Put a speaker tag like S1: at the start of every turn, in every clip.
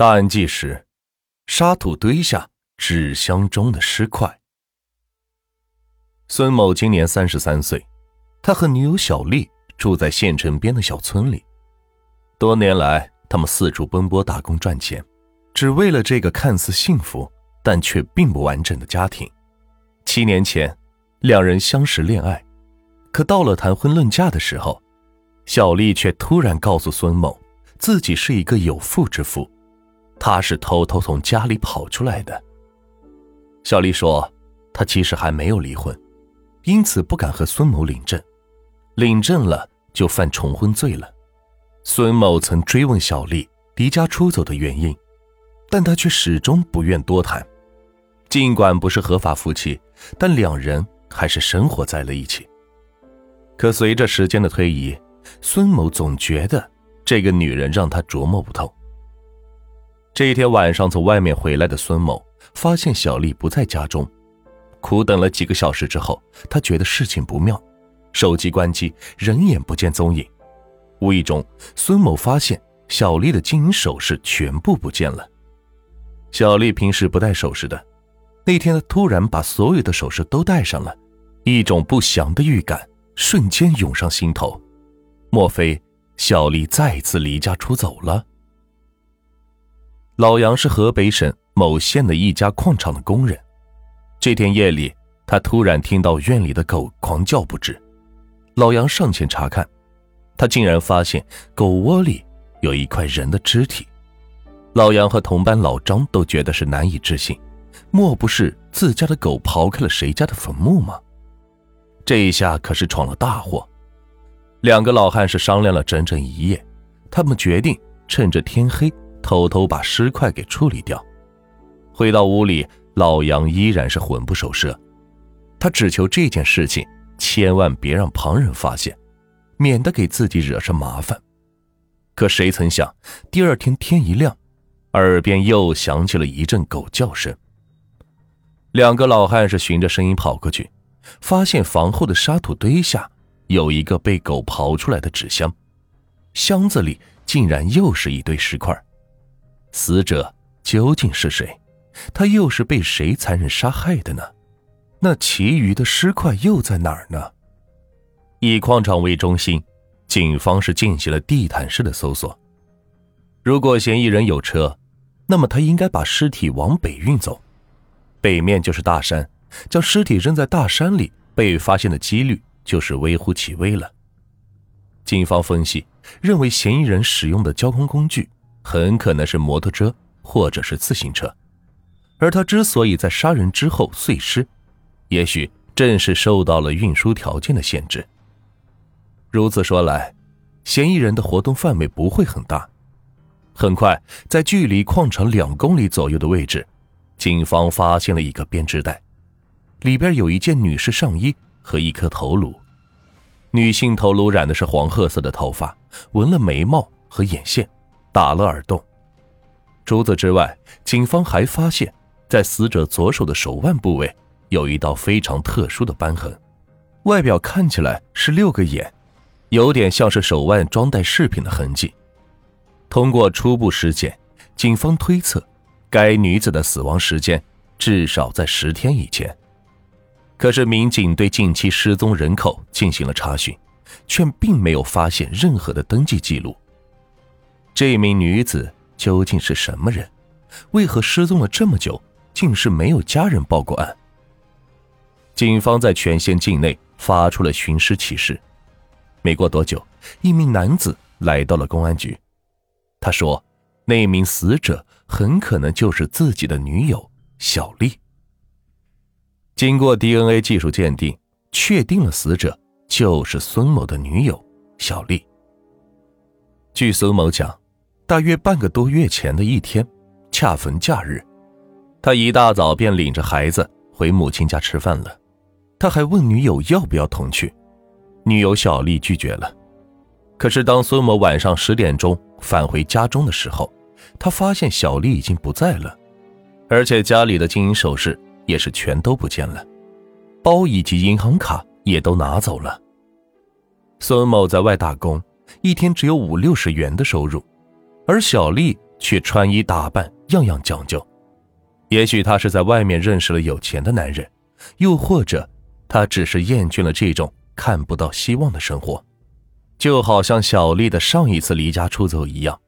S1: 大案纪实：沙土堆下纸箱中的尸块。孙某今年三十三岁，他和女友小丽住在县城边的小村里。多年来，他们四处奔波打工赚钱，只为了这个看似幸福但却并不完整的家庭。七年前，两人相识恋爱，可到了谈婚论嫁的时候，小丽却突然告诉孙某，自己是一个有妇之夫。他是偷偷从家里跑出来的。小丽说，她其实还没有离婚，因此不敢和孙某领证，领证了就犯重婚罪了。孙某曾追问小丽离家出走的原因，但她却始终不愿多谈。尽管不是合法夫妻，但两人还是生活在了一起。可随着时间的推移，孙某总觉得这个女人让他琢磨不透。这一天晚上，从外面回来的孙某发现小丽不在家中，苦等了几个小时之后，他觉得事情不妙，手机关机，人眼不见踪影。无意中，孙某发现小丽的金银首饰全部不见了。小丽平时不戴首饰的，那天她突然把所有的首饰都戴上了，一种不祥的预感瞬间涌上心头。莫非小丽再次离家出走了？老杨是河北省某县的一家矿场的工人。这天夜里，他突然听到院里的狗狂叫不止。老杨上前查看，他竟然发现狗窝里有一块人的肢体。老杨和同班老张都觉得是难以置信，莫不是自家的狗刨开了谁家的坟墓吗？这一下可是闯了大祸。两个老汉是商量了整整一夜，他们决定趁着天黑。偷偷把尸块给处理掉。回到屋里，老杨依然是魂不守舍，他只求这件事情千万别让旁人发现，免得给自己惹上麻烦。可谁曾想，第二天天一亮，耳边又响起了一阵狗叫声。两个老汉是循着声音跑过去，发现房后的沙土堆下有一个被狗刨出来的纸箱，箱子里竟然又是一堆尸块。死者究竟是谁？他又是被谁残忍杀害的呢？那其余的尸块又在哪儿呢？以矿场为中心，警方是进行了地毯式的搜索。如果嫌疑人有车，那么他应该把尸体往北运走，北面就是大山，将尸体扔在大山里，被发现的几率就是微乎其微了。警方分析认为，嫌疑人使用的交通工具。很可能是摩托车或者是自行车，而他之所以在杀人之后碎尸，也许正是受到了运输条件的限制。如此说来，嫌疑人的活动范围不会很大。很快，在距离矿场两公里左右的位置，警方发现了一个编织袋，里边有一件女士上衣和一颗头颅。女性头颅染的是黄褐色的头发，纹了眉毛和眼线。打了耳洞。除此之外，警方还发现，在死者左手的手腕部位有一道非常特殊的斑痕，外表看起来是六个眼，有点像是手腕装带饰品的痕迹。通过初步尸检，警方推测，该女子的死亡时间至少在十天以前。可是，民警对近期失踪人口进行了查询，却并没有发现任何的登记记录。这名女子究竟是什么人？为何失踪了这么久，竟是没有家人报过案？警方在全县境内发出了寻尸启事。没过多久，一名男子来到了公安局。他说：“那名死者很可能就是自己的女友小丽。”经过 DNA 技术鉴定，确定了死者就是孙某的女友小丽。据孙某讲。大约半个多月前的一天，恰逢假日，他一大早便领着孩子回母亲家吃饭了。他还问女友要不要同去，女友小丽拒绝了。可是当孙某晚上十点钟返回家中的时候，他发现小丽已经不在了，而且家里的金银首饰也是全都不见了，包以及银行卡也都拿走了。孙某在外打工，一天只有五六十元的收入。而小丽却穿衣打扮样样讲究。也许他是在外面认识了有钱的男人，又或者他只是厌倦了这种看不到希望的生活。就好像小丽的上一次离家出走一样，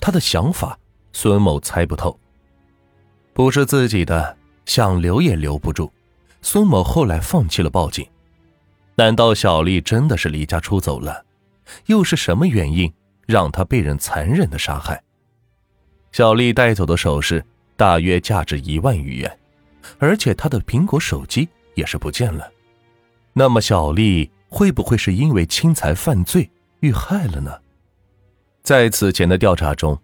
S1: 他的想法孙某猜不透。不是自己的，想留也留不住。孙某后来放弃了报警。难道小丽真的是离家出走了？又是什么原因让他被人残忍的杀害？小丽带走的首饰大约价值一万余元，而且她的苹果手机也是不见了。那么小丽会不会是因为侵财犯罪遇害了呢？在此前的调查中，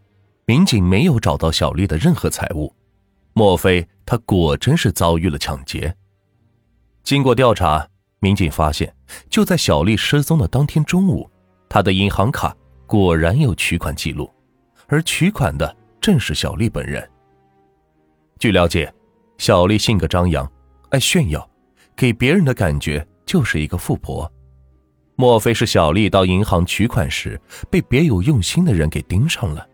S1: 民警没有找到小丽的任何财物。莫非她果真是遭遇了抢劫？经过调查，民警发现，就在小丽失踪的当天中午，她的银行卡果然有取款记录，而取款的正是小丽本人。据了解，小丽性格张扬，爱炫耀，给别人的感觉就是一个富婆。莫非是小丽到银行取款时被别有用心的人给盯上了？